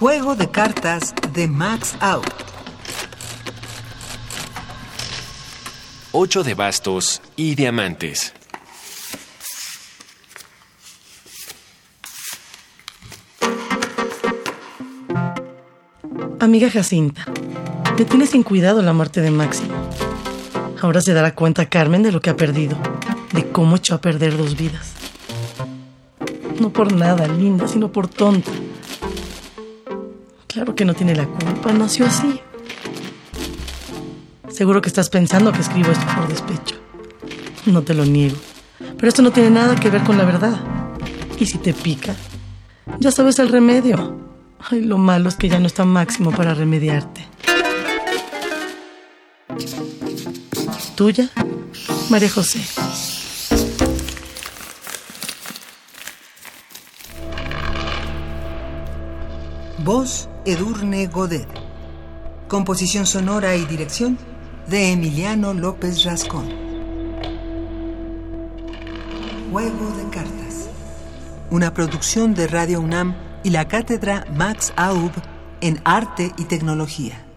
Juego de cartas de Max Out. Ocho de bastos y diamantes. Amiga Jacinta, me tiene sin cuidado la muerte de Máximo. Ahora se dará cuenta Carmen de lo que ha perdido, de cómo echó a perder dos vidas. No por nada, linda, sino por tonta. Claro que no tiene la culpa, nació así. Seguro que estás pensando que escribo esto por despecho. No te lo niego. Pero esto no tiene nada que ver con la verdad. Y si te pica, ya sabes el remedio. Ay, lo malo es que ya no está máximo para remediarte. Tuya, María José. Voz Edurne Godet. Composición sonora y dirección de Emiliano López Rascón. Juego de cartas. Una producción de Radio UNAM y la cátedra Max Aub en Arte y Tecnología.